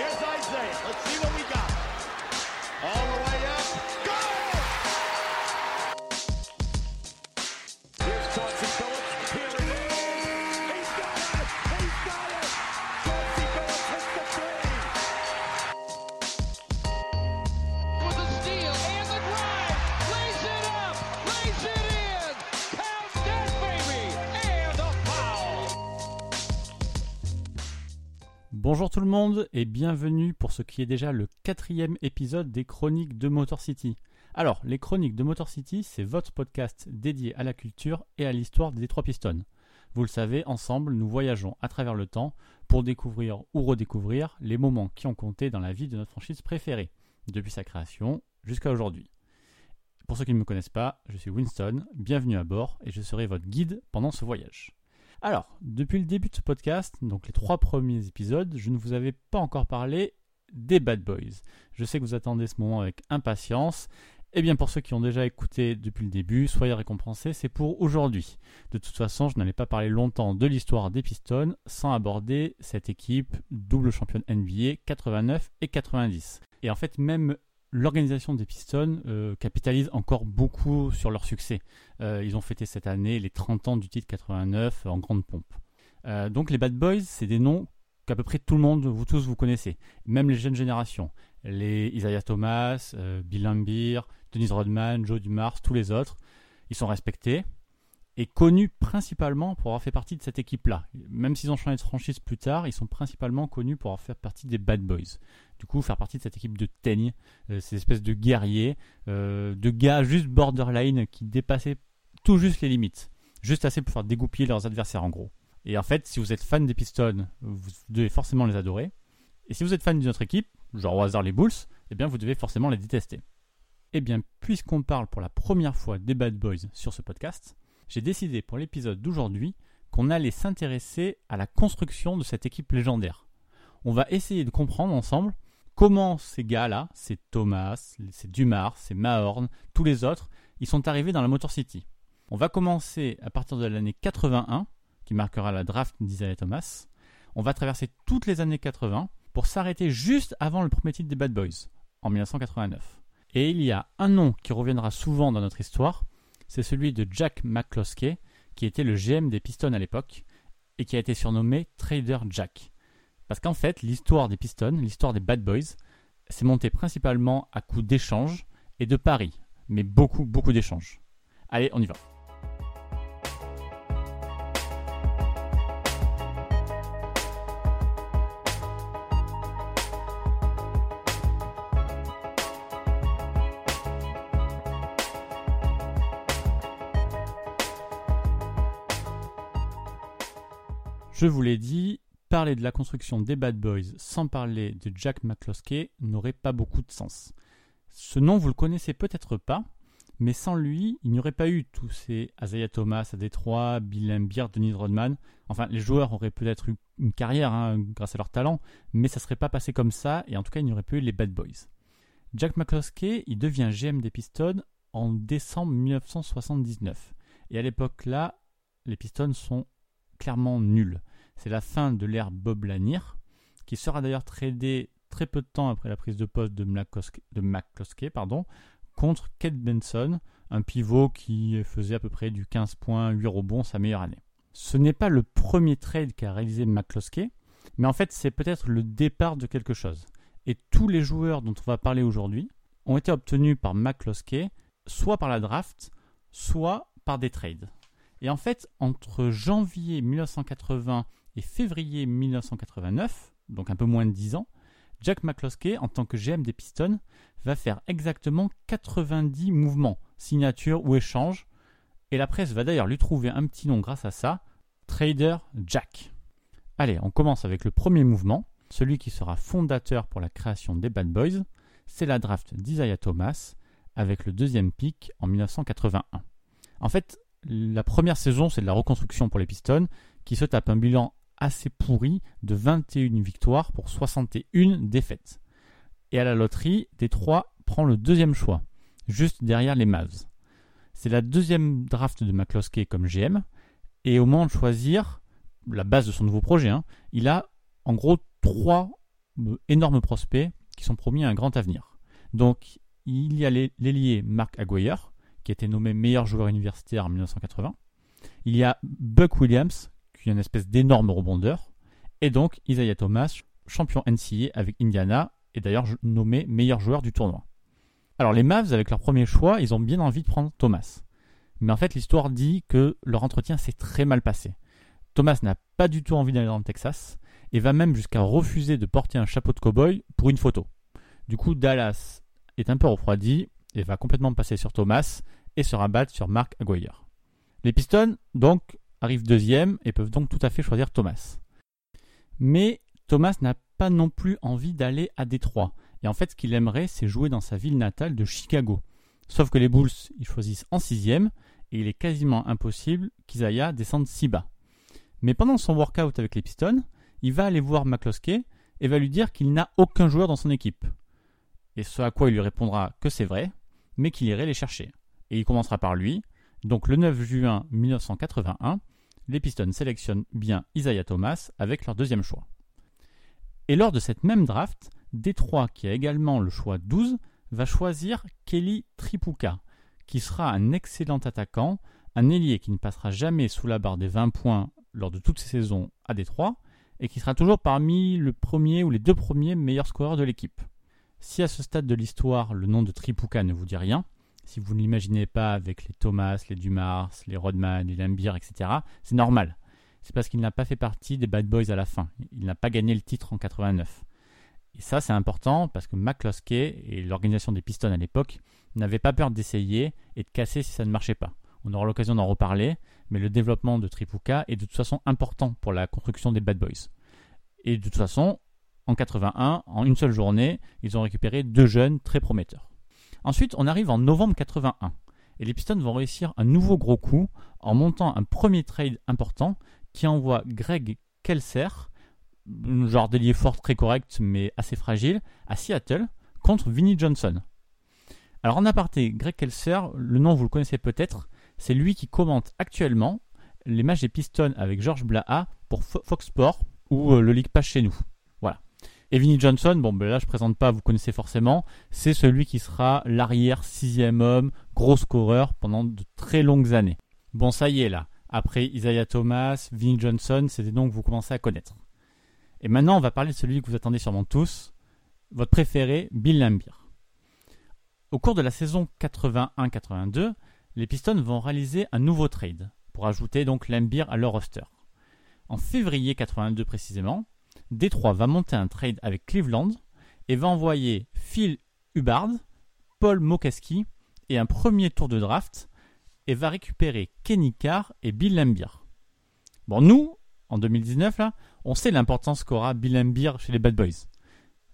Here's Isaiah. Let's see what monde et bienvenue pour ce qui est déjà le quatrième épisode des Chroniques de Motor City. Alors, les Chroniques de Motor City, c'est votre podcast dédié à la culture et à l'histoire des Trois Pistons. Vous le savez, ensemble, nous voyageons à travers le temps pour découvrir ou redécouvrir les moments qui ont compté dans la vie de notre franchise préférée, depuis sa création jusqu'à aujourd'hui. Pour ceux qui ne me connaissent pas, je suis Winston, bienvenue à bord et je serai votre guide pendant ce voyage. Alors, depuis le début de ce podcast, donc les trois premiers épisodes, je ne vous avais pas encore parlé des Bad Boys. Je sais que vous attendez ce moment avec impatience. Eh bien, pour ceux qui ont déjà écouté depuis le début, soyez récompensés, c'est pour aujourd'hui. De toute façon, je n'allais pas parler longtemps de l'histoire des Pistons sans aborder cette équipe double championne NBA 89 et 90. Et en fait, même l'organisation des Pistons euh, capitalise encore beaucoup sur leur succès. Euh, ils ont fêté cette année les 30 ans du titre 89 en grande pompe. Euh, donc les Bad Boys, c'est des noms qu'à peu près tout le monde, vous tous, vous connaissez. Même les jeunes générations. Les Isaiah Thomas, Bill Laimbeer, Dennis Rodman, Joe Dumars, tous les autres. Ils sont respectés et connus principalement pour avoir fait partie de cette équipe-là. Même s'ils ont changé de franchise plus tard, ils sont principalement connus pour avoir fait partie des Bad Boys. Du coup, faire partie de cette équipe de teigne, euh, ces espèces de guerriers, euh, de gars juste borderline qui dépassaient tout juste les limites. Juste assez pour faire dégoupiller leurs adversaires en gros. Et en fait, si vous êtes fan des Pistons, vous devez forcément les adorer. Et si vous êtes fan d'une autre équipe, genre au hasard les Bulls, eh bien vous devez forcément les détester. Eh bien, puisqu'on parle pour la première fois des Bad Boys sur ce podcast, j'ai décidé pour l'épisode d'aujourd'hui qu'on allait s'intéresser à la construction de cette équipe légendaire. On va essayer de comprendre ensemble comment ces gars-là, c'est Thomas, c'est Dumars, c'est Mahorn, tous les autres, ils sont arrivés dans la Motor City. On va commencer à partir de l'année 81, qui marquera la draft d'Isaiah Thomas. On va traverser toutes les années 80 pour s'arrêter juste avant le premier titre des Bad Boys, en 1989. Et il y a un nom qui reviendra souvent dans notre histoire, c'est celui de Jack McCloskey, qui était le GM des Pistons à l'époque, et qui a été surnommé Trader Jack. Parce qu'en fait, l'histoire des Pistons, l'histoire des Bad Boys, s'est montée principalement à coups d'échanges et de paris, mais beaucoup, beaucoup d'échanges. Allez, on y va. Je vous l'ai dit, parler de la construction des Bad Boys sans parler de Jack McCloskey n'aurait pas beaucoup de sens. Ce nom, vous le connaissez peut-être pas, mais sans lui, il n'y aurait pas eu tous ces Isaiah Thomas à Détroit, Bill Laimbeer, Dennis Rodman. Enfin, les joueurs auraient peut-être eu une carrière hein, grâce à leur talent, mais ça ne serait pas passé comme ça, et en tout cas, il n'y aurait pas eu les Bad Boys. Jack McCloskey, il devient GM des Pistons en décembre 1979. Et à l'époque-là, les Pistons sont clairement nuls. C'est la fin de l'ère Bob Lanier, qui sera d'ailleurs tradé très peu de temps après la prise de poste de McCloskey, pardon, contre Kate Benson, un pivot qui faisait à peu près du 15 points, 8 rebonds sa meilleure année. Ce n'est pas le premier trade qu'a réalisé McCloskey, mais en fait c'est peut-être le départ de quelque chose. Et tous les joueurs dont on va parler aujourd'hui ont été obtenus par McCloskey, soit par la draft, soit par des trades. Et en fait, entre janvier 1980 et février 1989, donc un peu moins de 10 ans, Jack McCloskey, en tant que GM des Pistons, va faire exactement 90 mouvements, signatures ou échanges, et la presse va d'ailleurs lui trouver un petit nom grâce à ça, Trader Jack. Allez, on commence avec le premier mouvement, celui qui sera fondateur pour la création des Bad Boys, c'est la draft d'Isaiah Thomas, avec le deuxième pick en 1981. En fait, la première saison, c'est de la reconstruction pour les Pistons, qui se tapent un bilan assez pourri de 21 victoires pour 61 défaites. Et à la loterie, Détroit prend le deuxième choix, juste derrière les Mavs. C'est la deuxième draft de McCloskey comme GM, et au moment de choisir la base de son nouveau projet, hein, il a en gros trois euh, énormes prospects qui sont promis un grand avenir. Donc, il y a l'ailier Mark Aguirre, qui a été nommé meilleur joueur universitaire en 1980. Il y a Buck Williams, est une espèce d'énorme rebondeur. Et donc Isaiah Thomas, champion NCAA avec Indiana, et d'ailleurs nommé meilleur joueur du tournoi. Alors les Mavs, avec leur premier choix, ils ont bien envie de prendre Thomas. Mais en fait, l'histoire dit que leur entretien s'est très mal passé. Thomas n'a pas du tout envie d'aller dans le Texas, et va même jusqu'à refuser de porter un chapeau de cow-boy pour une photo. Du coup, Dallas est un peu refroidi et va complètement passer sur Thomas et se rabattre sur Mark Aguirre. Les Pistons, donc, arrivent deuxième et peuvent donc tout à fait choisir Thomas. Mais Thomas n'a pas non plus envie d'aller à Détroit. Et en fait, ce qu'il aimerait, c'est jouer dans sa ville natale de Chicago. Sauf que les Bulls, ils choisissent en sixième, et il est quasiment impossible qu'Isaiah descende si bas. Mais pendant son workout avec les Pistons, il va aller voir McCloskey et va lui dire qu'il n'a aucun joueur dans son équipe. Et ce à quoi il lui répondra que c'est vrai, mais qu'il irait les chercher. Et il commencera par lui. Donc le 9 juin 1981, les Pistons sélectionnent bien Isaiah Thomas avec leur deuxième choix. Et lors de cette même draft, Détroit, qui a également le choix 12, va choisir Kelly Tripuka, qui sera un excellent attaquant, un ailier qui ne passera jamais sous la barre des 20 points lors de toutes ses saisons à Détroit, et qui sera toujours parmi le premier ou les deux premiers meilleurs scoreurs de l'équipe. Si à ce stade de l'histoire le nom de Tripuka ne vous dit rien, si vous ne l'imaginez pas avec les Thomas, les Dumars, les Rodman, les Lambier, etc., c'est normal. C'est parce qu'il n'a pas fait partie des Bad Boys à la fin. Il n'a pas gagné le titre en 89. Et ça, c'est important parce que McCloskey et l'organisation des Pistons à l'époque n'avaient pas peur d'essayer et de casser si ça ne marchait pas. On aura l'occasion d'en reparler, mais le développement de Tripuka est de toute façon important pour la construction des Bad Boys. Et de toute façon, en 81, en une seule journée, ils ont récupéré deux jeunes très prometteurs. Ensuite, on arrive en novembre 81 et les Pistons vont réussir un nouveau gros coup en montant un premier trade important qui envoie Greg Kelser, genre d'ailier fort très correct mais assez fragile, à Seattle contre Vinnie Johnson. Alors en aparté, Greg Kelser, le nom vous le connaissez peut-être, c'est lui qui commente actuellement les matchs des Pistons avec George Blaha pour Fox Sports ou euh, le League Pass chez nous. Et Vinnie Johnson, bon ben là je présente pas, vous connaissez forcément, c'est celui qui sera l'arrière sixième homme, gros scoreur pendant de très longues années. Bon ça y est là, après Isaiah Thomas, Vinnie Johnson, c'est des noms que vous commencez à connaître. Et maintenant on va parler de celui que vous attendez sûrement tous, votre préféré, Bill Lambier. Au cours de la saison 81-82, les Pistons vont réaliser un nouveau trade pour ajouter donc Lambier à leur roster. En février 82 précisément, Détroit va monter un trade avec Cleveland et va envoyer Phil Hubbard, Paul Mokeski et un premier tour de draft et va récupérer Kenny Carr et Bill Lambier. Bon, nous, en 2019, là, on sait l'importance qu'aura Bill Lambier chez les Bad Boys.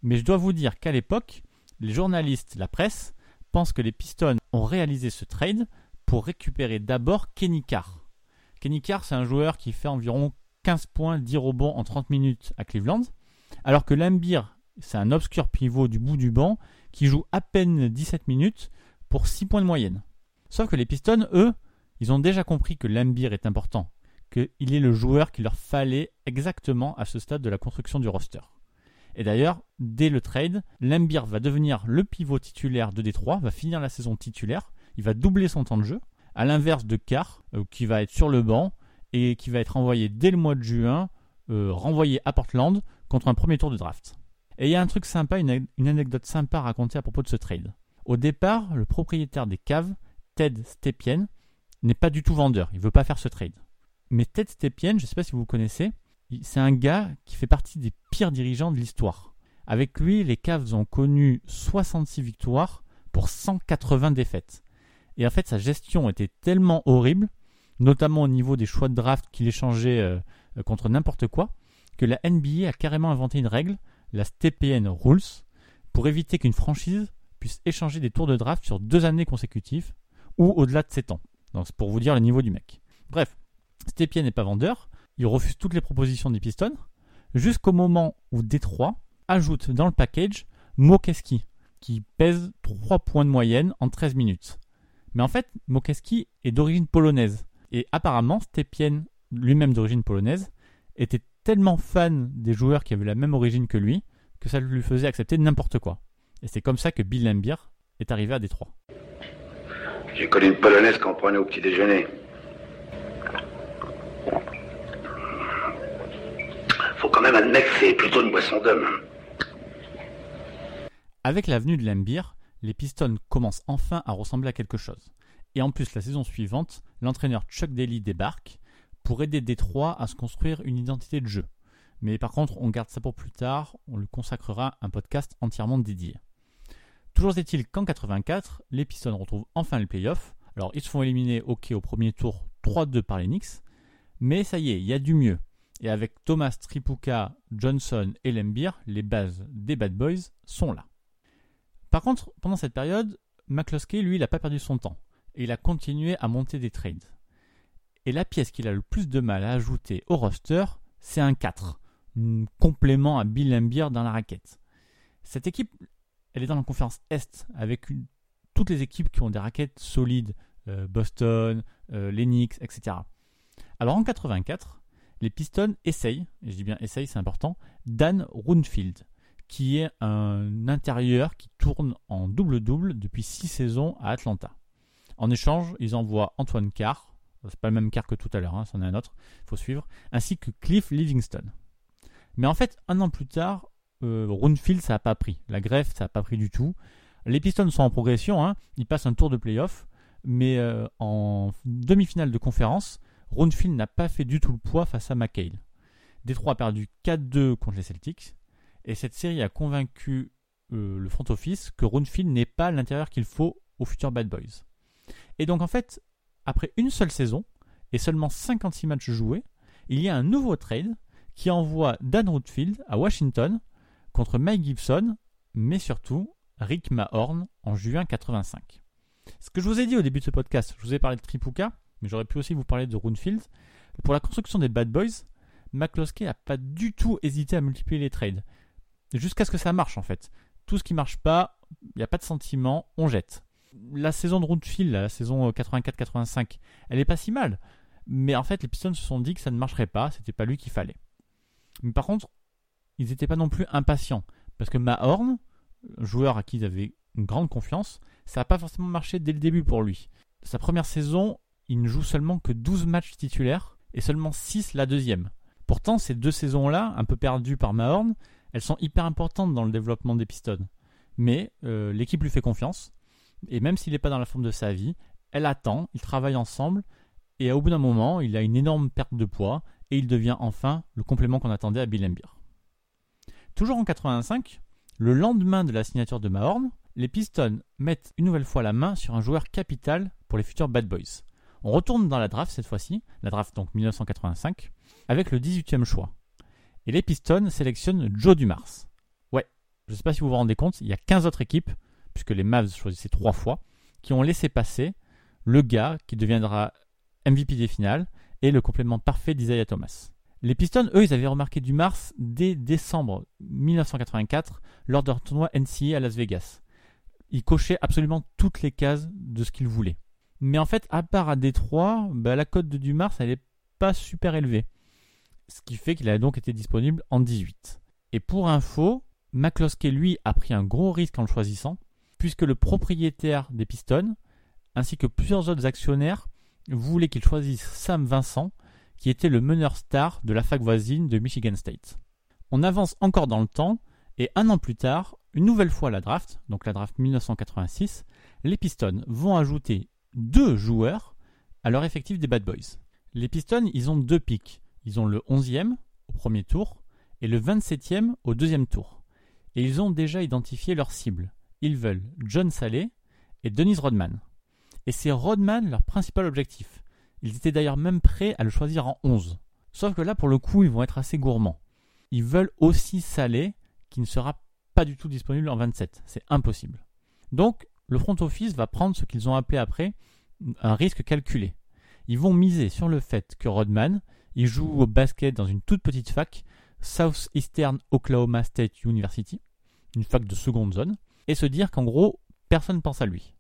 Mais je dois vous dire qu'à l'époque, les journalistes, la presse, pensent que les Pistons ont réalisé ce trade pour récupérer d'abord Kenny Carr. Kenny Carr, c'est un joueur qui fait environ 15 points, 10 rebonds en 30 minutes à Cleveland, alors que Lambir, c'est un obscur pivot du bout du banc qui joue à peine 17 minutes pour 6 points de moyenne. Sauf que les Pistons, eux, ils ont déjà compris que Lambir est important, qu'il est le joueur qu'il leur fallait exactement à ce stade de la construction du roster. Et d'ailleurs, dès le trade, Lambir va devenir le pivot titulaire de Détroit, va finir la saison titulaire, il va doubler son temps de jeu, à l'inverse de Carr, euh, qui va être sur le banc et qui va être envoyé dès le mois de juin, euh, renvoyé à Portland contre un premier tour de draft. Et il y a un truc sympa, une, anecdote sympa à raconter à propos de ce trade. Au départ, le propriétaire des caves, Ted Stepien, n'est pas du tout vendeur, il ne veut pas faire ce trade. Mais Ted Stepien, je ne sais pas si vous le connaissez, c'est un gars qui fait partie des pires dirigeants de l'histoire. Avec lui, les Cavs ont connu 66 victoires pour 180 défaites. Et en fait, sa gestion était tellement horrible notamment au niveau des choix de draft qu'il échangeait euh, contre n'importe quoi, que la NBA a carrément inventé une règle, la STPN Rules, pour éviter qu'une franchise puisse échanger des tours de draft sur deux années consécutives ou au-delà de 7 ans. Donc c'est pour vous dire le niveau du mec. Bref, Stepien n'est pas vendeur, il refuse toutes les propositions des Pistons, jusqu'au moment où Détroit ajoute dans le package Mokeski, qui pèse 3 points de moyenne en 13 minutes. Mais en fait, Mokeski est d'origine polonaise. Et apparemment, Stepien, lui-même d'origine polonaise, était tellement fan des joueurs qui avaient la même origine que lui que ça lui faisait accepter n'importe quoi. Et c'est comme ça que Bill Lambier est arrivé à Détroit. J'ai connu une polonaise qu'on prenait au petit déjeuner. Faut quand même admettre que c'est plutôt une boisson d'homme. Avec la venue de Lambier, les Pistons commencent enfin à ressembler à quelque chose. Et en plus, la saison suivante, l'entraîneur Chuck Daly débarque pour aider Détroit à se construire une identité de jeu. Mais par contre, on garde ça pour plus tard, on lui consacrera un podcast entièrement dédié. Toujours est-il qu'en 84, les Pistons retrouvent enfin le playoff. Alors, ils se font éliminer ok au premier tour 3-2 par les Knicks, mais ça y est, il y a du mieux. Et avec Thomas Tripuka, Johnson et Lembeer, les bases des Bad Boys sont là. Par contre, pendant cette période, McCloskey, lui, n'a pas perdu son temps. Et il a continué à monter des trades. Et la pièce qu'il a le plus de mal à ajouter au roster, c'est un 4. Un complément à Bill Lambier dans la raquette. Cette équipe, elle est dans la conférence Est, avec toutes les équipes qui ont des raquettes solides. euh, Boston, euh, Knicks, etc. Alors en 84, les Pistons essayent, et je dis bien essayent, c'est important, Dan Runfield, qui est un intérieur qui tourne en double-double depuis 6 saisons à Atlanta. En échange, ils envoient Antoine Carr, c'est pas le même Carr que tout à l'heure, hein, c'en est un autre, il faut suivre, ainsi que Cliff Livingston. Mais en fait, un an plus tard, euh, ça n'a pas pris. La greffe, ça n'a pas pris du tout. Les Pistons sont en progression, hein, ils passent un tour de playoff, mais euh, en demi-finale de conférence, Runfield n'a pas fait du tout le poids face à McHale. Détroit a perdu 4-2 contre les Celtics, et cette série a convaincu euh, le front office que Runfield n'est pas l'intérieur qu'il faut aux futurs Bad Boys. Et donc en fait, après une seule saison et seulement 56 matchs joués, il y a un nouveau trade qui envoie Dan Runfield à Washington contre Mike Gibson, mais surtout Rick Mahorn en juin 85. Ce que je vous ai dit au début de ce podcast, je vous ai parlé de Tripuka, mais j'aurais pu aussi vous parler de Runfield. Pour la construction des Bad Boys, McCloskey n'a pas du tout hésité à multiplier les trades. Jusqu'à ce que ça marche en fait. Tout ce qui marche pas, il n'y a pas de sentiment, on jette. La saison de Runfield, la saison 84-85, elle est pas si mal. Mais en fait, les Pistons se sont dit que ça ne marcherait pas, c'était pas lui qu'il fallait. Mais par contre, ils n'étaient pas non plus impatients. Parce que Mahorn, joueur à qui ils avaient une grande confiance, ça n'a pas forcément marché dès le début pour lui. Sa première saison, il ne joue seulement que 12 matchs titulaires et seulement 6 la deuxième. Pourtant, ces deux saisons-là, un peu perdues par Mahorn, elles sont hyper importantes dans le développement des Pistons. Mais euh, l'équipe lui fait confiance, et même s'il n'est pas dans la forme de sa vie, elle attend, ils travaillent ensemble, et au bout d'un moment, il a une énorme perte de poids, et il devient enfin le complément qu'on attendait à Bill Embiid. Toujours en 85, le lendemain de la signature de Mahorn, les Pistons mettent une nouvelle fois la main sur un joueur capital pour les futurs Bad Boys. On retourne dans la draft cette fois-ci, la draft donc 1985, avec le 18e choix. Et les Pistons sélectionnent Joe Dumars. Ouais, je ne sais pas si vous vous rendez compte, il y a 15 autres équipes, puisque les Mavs choisissaient trois fois, qui ont laissé passer le gars qui deviendra MVP des finales et le complément parfait d'Isaiah Thomas. Les Pistons, eux, ils avaient remarqué Dumars dès décembre 1984 lors leur tournoi NCA à Las Vegas. Il cochait absolument toutes les cases de ce qu'il voulait. Mais en fait, à part à Détroit, bah, la cote de Dumars, elle n'est pas super élevée. Ce qui fait qu'il a donc été disponible en 18. Et pour info, McCloskey, lui, a pris un gros risque en le choisissant, puisque le propriétaire des Pistons, ainsi que plusieurs autres actionnaires, voulaient qu'il choisisse Sam Vincent, qui était le meneur star de la fac voisine de Michigan State. On avance encore dans le temps, et un an plus tard, une nouvelle fois la draft, donc la draft 1986, les Pistons vont ajouter deux joueurs à leur effectif des Bad Boys. Les Pistons, ils ont deux pics. Ils ont le 11e au premier tour et le 27e au deuxième tour. Et ils ont déjà identifié leur cible. Ils veulent John Saleh et Denise Rodman. Et c'est Rodman leur principal objectif. Ils étaient d'ailleurs même prêts à le choisir en 11. Sauf que là, pour le coup, ils vont être assez gourmands. Ils veulent aussi Saleh, qui ne sera pas du tout disponible en 27. C'est impossible. Donc, le front office va prendre ce qu'ils ont appelé après un risque calculé. Ils vont miser sur le fait que Rodman, il joue au basket dans une toute petite fac, Southeastern Oklahoma State University, une fac de seconde zone, et se dire qu'en gros, personne pense à lui.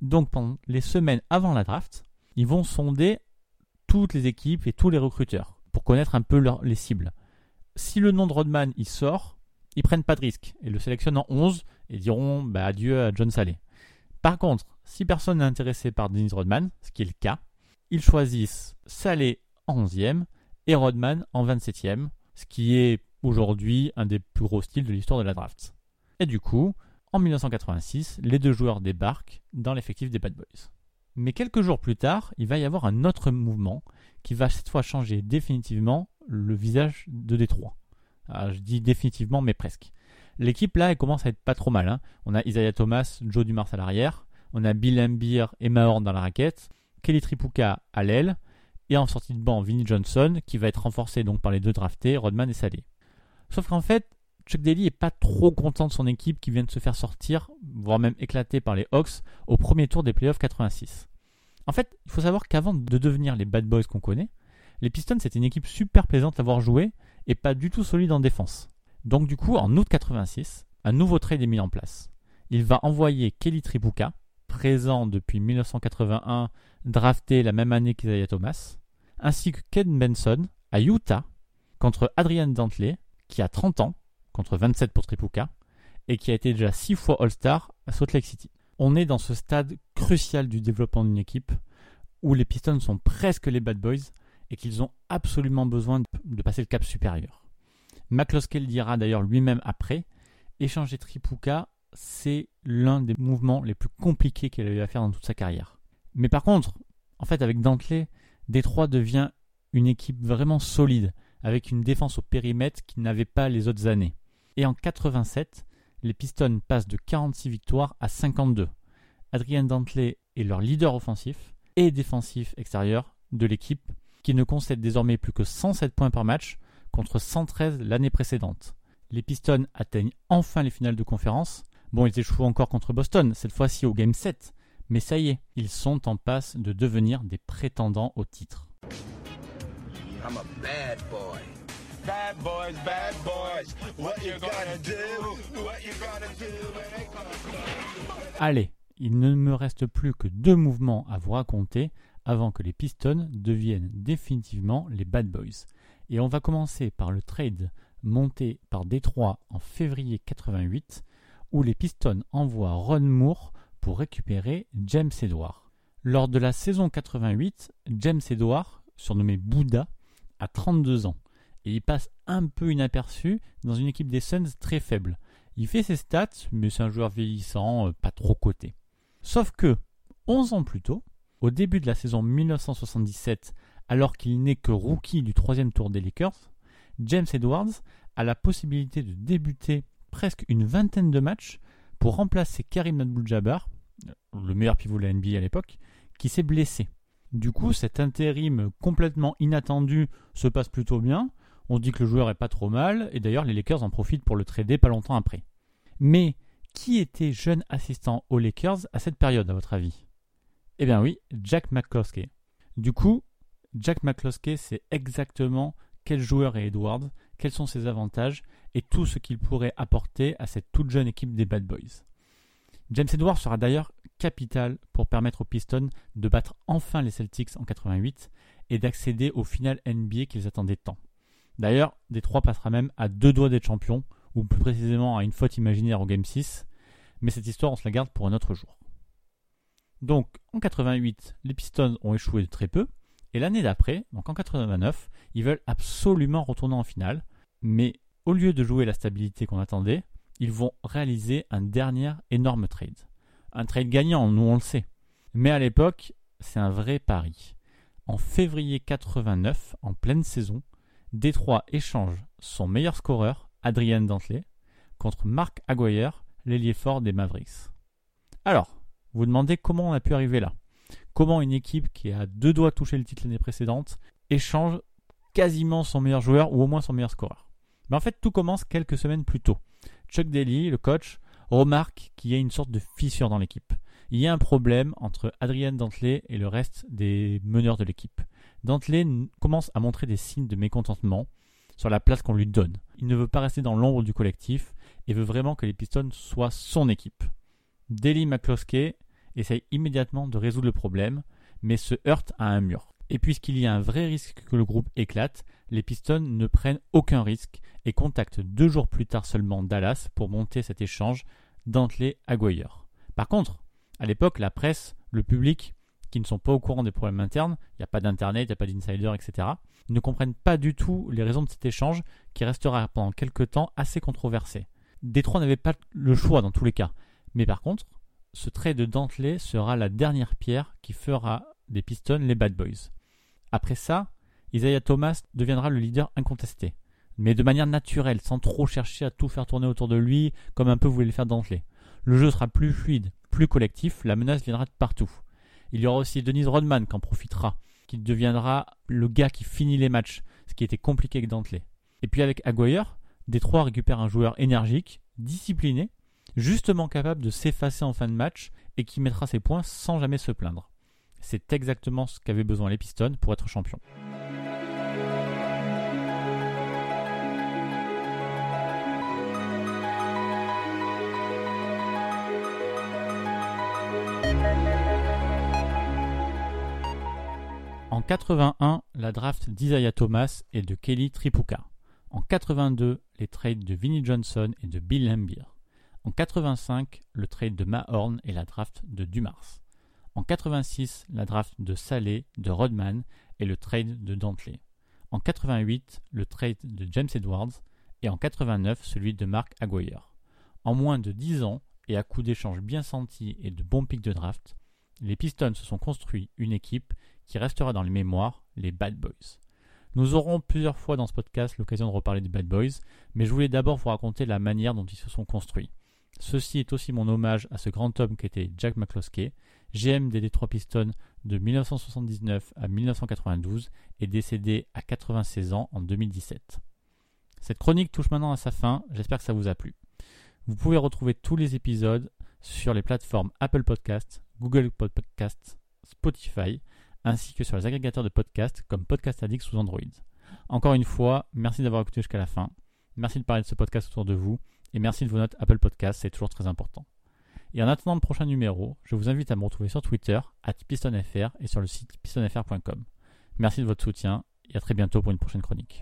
Donc pendant les semaines avant la draft, ils vont sonder toutes les équipes et tous les recruteurs pour connaître un peu les cibles. Si le nom de Rodman il sort, ils prennent pas de risque et le sélectionnent en 11 et diront bah, adieu à John Saleh. Par contre, si personne n'est intéressé par Dennis Rodman, ce qui est le cas, ils choisissent Saleh en 11e et Rodman en 27e, ce qui est aujourd'hui un des plus gros styles de l'histoire de la draft. Et du coup, en 1986, les deux joueurs débarquent dans l'effectif des Bad Boys. Mais quelques jours plus tard, il va y avoir un autre mouvement qui va cette fois changer définitivement le visage de Détroit. Alors, je dis définitivement, mais presque. L'équipe là, elle commence à être pas trop mal. hein. On a Isaiah Thomas, Joe Dumars à l'arrière, on a Bill Embiid et Mahorn dans la raquette, Kelly Tripucka à l'aile, et en sortie de banc, Vinnie Johnson, qui va être renforcé donc par les deux draftés, Rodman et Saleh. Sauf qu'en fait, Chuck Daly est pas trop content de son équipe qui vient de se faire sortir, voire même éclater par les Hawks au premier tour des playoffs 86. En fait, il faut savoir qu'avant de devenir les Bad Boys qu'on connaît, les Pistons c'était une équipe super plaisante à voir jouer et pas du tout solide en défense. Donc du coup, en août 86, un nouveau trade est mis en place. Il va envoyer Kelly Tripucka, présent depuis 1981, drafté la même année qu'Isaiah Thomas, ainsi que Ken Benson à Utah contre Adrian Dantley, qui a 30 ans, contre 27 pour Tripucka, et qui a été déjà 6 fois All-Star à Salt Lake City. On est dans ce stade crucial du développement d'une équipe où les Pistons sont presque les Bad Boys et qu'ils ont absolument besoin de passer le cap supérieur. McCloskey le dira d'ailleurs lui-même après, échanger Tripucka, c'est l'un des mouvements les plus compliqués qu'il a eu à faire dans toute sa carrière. Mais par contre, en fait, avec Dantley, Détroit devient une équipe vraiment solide, avec une défense au périmètre qui n'avait pas les autres années. Et en 87, les Pistons passent de 46 victoires à 52. Adrian Dantley est leur leader offensif et défensif extérieur de l'équipe, qui ne concède désormais plus que 107 points par match contre 113 l'année précédente. Les Pistons atteignent enfin les finales de conférence. Bon, ils échouent encore contre Boston, cette fois-ci au Game 7, mais ça y est, ils sont en passe de devenir des prétendants au titre. Bad boys, bad boys. What you gonna do? What you gonna do when they come? Allez, il ne me reste plus que deux mouvements à vous raconter avant que les Pistons deviennent définitivement les Bad Boys. Et on va commencer par le trade monté par Détroit en février 88, où les Pistons envoient Ron Moore pour récupérer James Edward. Lors de la saison 88, James Edward, surnommé Bouddha, a 32 ans il passe un peu inaperçu dans une équipe des Suns très faible. Il fait ses stats, mais c'est un joueur vieillissant, euh, pas trop coté. Sauf que, 11 ans plus tôt, au début de la saison 1977, alors qu'il n'est que rookie du troisième tour des Lakers, James Edwards a la possibilité de débuter presque une vingtaine de matchs pour remplacer Karim Abdul-Jabbar, le meilleur pivot de la NBA à l'époque, qui s'est blessé. Du coup, cet intérim complètement inattendu se passe plutôt bien. On dit que le joueur est pas trop mal, et d'ailleurs les Lakers en profitent pour le trader pas longtemps après. Mais qui était jeune assistant aux Lakers à cette période, à votre avis? Eh bien oui, Jack McCloskey. Du coup, Jack McCloskey sait exactement quel joueur est Edwards, quels sont ses avantages et tout ce qu'il pourrait apporter à cette toute jeune équipe des Bad Boys. James Edwards sera d'ailleurs capital pour permettre aux Pistons de battre enfin les Celtics en 88 et d'accéder au final NBA qu'ils attendaient tant. D'ailleurs, Détroit passera même à deux doigts d'être champion, ou plus précisément à une faute imaginaire au Game 6, mais cette histoire on se la garde pour un autre jour. Donc en 88, les Pistons ont échoué de très peu, et l'année d'après, donc en 89, ils veulent absolument retourner en finale, mais au lieu de jouer la stabilité qu'on attendait, ils vont réaliser un dernier énorme trade. Un trade gagnant, nous on le sait. Mais à l'époque, c'est un vrai pari. En février 89, en pleine saison, Détroit échange son meilleur scoreur, Adrian Dantley, contre Mark Aguirre, l'ailier fort des Mavericks. Alors, vous vous demandez comment on a pu arriver là Comment une équipe qui a deux doigts touché le titre l'année précédente échange quasiment son meilleur joueur ou au moins son meilleur scoreur Mais en fait, tout commence quelques semaines plus tôt. Chuck Daly, le coach, remarque qu'il y a une sorte de fissure dans l'équipe. Il y a un problème entre Adrian Dantley et le reste des meneurs de l'équipe. Dantley commence à montrer des signes de mécontentement sur la place qu'on lui donne. Il ne veut pas rester dans l'ombre du collectif et veut vraiment que les Pistons soient son équipe. Daly McCloskey essaye immédiatement de résoudre le problème, mais se heurte à un mur. Et puisqu'il y a un vrai risque que le groupe éclate, les Pistons ne prennent aucun risque et contactent deux jours plus tard seulement Dallas pour monter cet échange Dantley-Aguayer. Par contre, à l'époque, la presse, le public, qui ne sont pas au courant des problèmes internes, il n'y a pas d'internet, il n'y a pas d'insider, etc., ne comprennent pas du tout les raisons de cet échange qui restera pendant quelques temps assez controversé. Détroit n'avait pas le choix dans tous les cas. Mais par contre, ce trait de Dantley sera la dernière pierre qui fera des Pistons les Bad Boys. Après ça, Isaiah Thomas deviendra le leader incontesté, mais de manière naturelle, sans trop chercher à tout faire tourner autour de lui, comme un peu voulait le faire Dantley. Le jeu sera plus fluide, plus collectif, la menace viendra de partout. Il y aura aussi Denise Rodman qui en profitera, qui deviendra le gars qui finit les matchs, ce qui était compliqué avec Dantley. Et puis avec Aguirre, Détroit récupère un joueur énergique, discipliné, justement capable de s'effacer en fin de match et qui mettra ses points sans jamais se plaindre. C'est exactement ce qu'avaient besoin les Pistons pour être champions. 81, la draft d'Isaiah Thomas et de Kelly Tripucka. En 82, les trades de Vinnie Johnson et de Bill Lambier. En 85, le trade de Mahorn et la draft de Dumars. En 86, la draft de Saleh, de Rodman et le trade de Dantley. En 88, le trade de James Edwards et en 89, celui de Mark Aguirre. En moins de 10 ans et à coup d'échanges bien sentis et de bons pics de draft, les Pistons se sont construits une équipe qui restera dans les mémoires, les Bad Boys. Nous aurons plusieurs fois dans ce podcast l'occasion de reparler des Bad Boys, mais je voulais d'abord vous raconter la manière dont ils se sont construits. Ceci est aussi mon hommage à ce grand homme qu'était Jack McCloskey, GM des Detroit Pistons de 1979 à 1992 et décédé à 96 ans en 2017. Cette chronique touche maintenant à sa fin, j'espère que ça vous a plu. Vous pouvez retrouver tous les épisodes sur les plateformes Apple Podcasts, Google Podcasts, Spotify, ainsi que sur les agrégateurs de podcasts comme Podcast Addict sous Android. Encore une fois, merci d'avoir écouté jusqu'à la fin. Merci de parler de ce podcast autour de vous et merci de vos notes Apple Podcasts, c'est toujours très important. Et en attendant le prochain numéro, je vous invite à me retrouver sur Twitter, at pistonfr et sur le site pistonfr.com. Merci de votre soutien et à très bientôt pour une prochaine chronique.